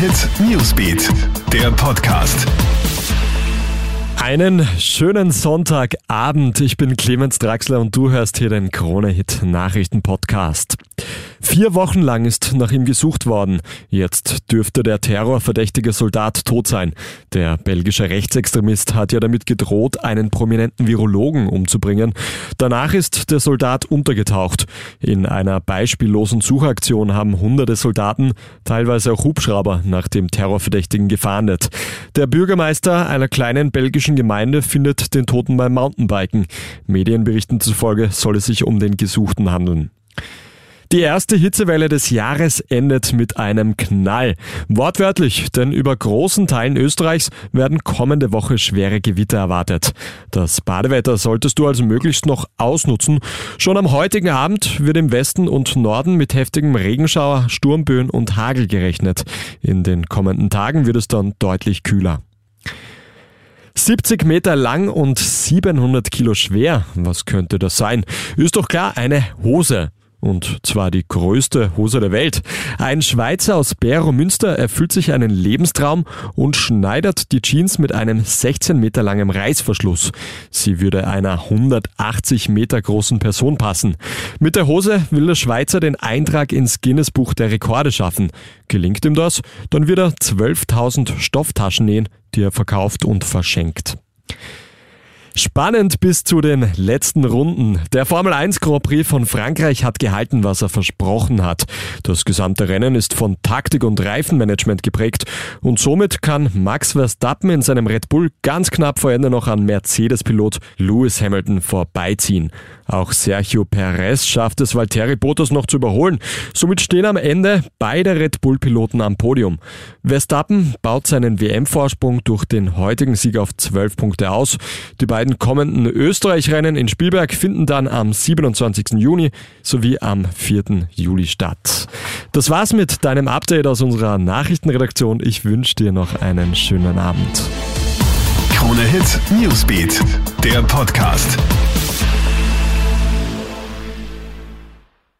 Hit Newsbeat, der Podcast. Einen schönen Sonntagabend. Ich bin Clemens Draxler und du hörst hier den Krone Hit Nachrichten Podcast. Vier Wochen lang ist nach ihm gesucht worden. Jetzt dürfte der terrorverdächtige Soldat tot sein. Der belgische Rechtsextremist hat ja damit gedroht, einen prominenten Virologen umzubringen. Danach ist der Soldat untergetaucht. In einer beispiellosen Suchaktion haben hunderte Soldaten, teilweise auch Hubschrauber, nach dem Terrorverdächtigen gefahndet. Der Bürgermeister einer kleinen belgischen Gemeinde findet den Toten beim Mountainbiken. Medienberichten zufolge soll es sich um den Gesuchten handeln. Die erste Hitzewelle des Jahres endet mit einem Knall. Wortwörtlich, denn über großen Teilen Österreichs werden kommende Woche schwere Gewitter erwartet. Das Badewetter solltest du also möglichst noch ausnutzen. Schon am heutigen Abend wird im Westen und Norden mit heftigem Regenschauer, Sturmböen und Hagel gerechnet. In den kommenden Tagen wird es dann deutlich kühler. 70 Meter lang und 700 Kilo schwer. Was könnte das sein? Ist doch klar, eine Hose. Und zwar die größte Hose der Welt. Ein Schweizer aus Bero Münster erfüllt sich einen Lebenstraum und schneidert die Jeans mit einem 16 Meter langen Reißverschluss. Sie würde einer 180 Meter großen Person passen. Mit der Hose will der Schweizer den Eintrag ins Guinness Buch der Rekorde schaffen. Gelingt ihm das, dann wird er 12.000 Stofftaschen nähen, die er verkauft und verschenkt. Spannend bis zu den letzten Runden. Der Formel 1 Grand Prix von Frankreich hat gehalten, was er versprochen hat. Das gesamte Rennen ist von Taktik und Reifenmanagement geprägt und somit kann Max Verstappen in seinem Red Bull ganz knapp vor Ende noch an Mercedes-Pilot Lewis Hamilton vorbeiziehen. Auch Sergio Perez schafft es, Valtteri Bottas noch zu überholen. Somit stehen am Ende beide Red Bull-Piloten am Podium. Verstappen baut seinen WM-Vorsprung durch den heutigen Sieg auf 12 Punkte aus. Die beiden kommenden Österreich-Rennen in Spielberg finden dann am 27. Juni sowie am 4. Juli statt. Das war's mit deinem Update aus unserer Nachrichtenredaktion. Ich wünsche dir noch einen schönen Abend. Krone Hit Newsbeat, der Podcast.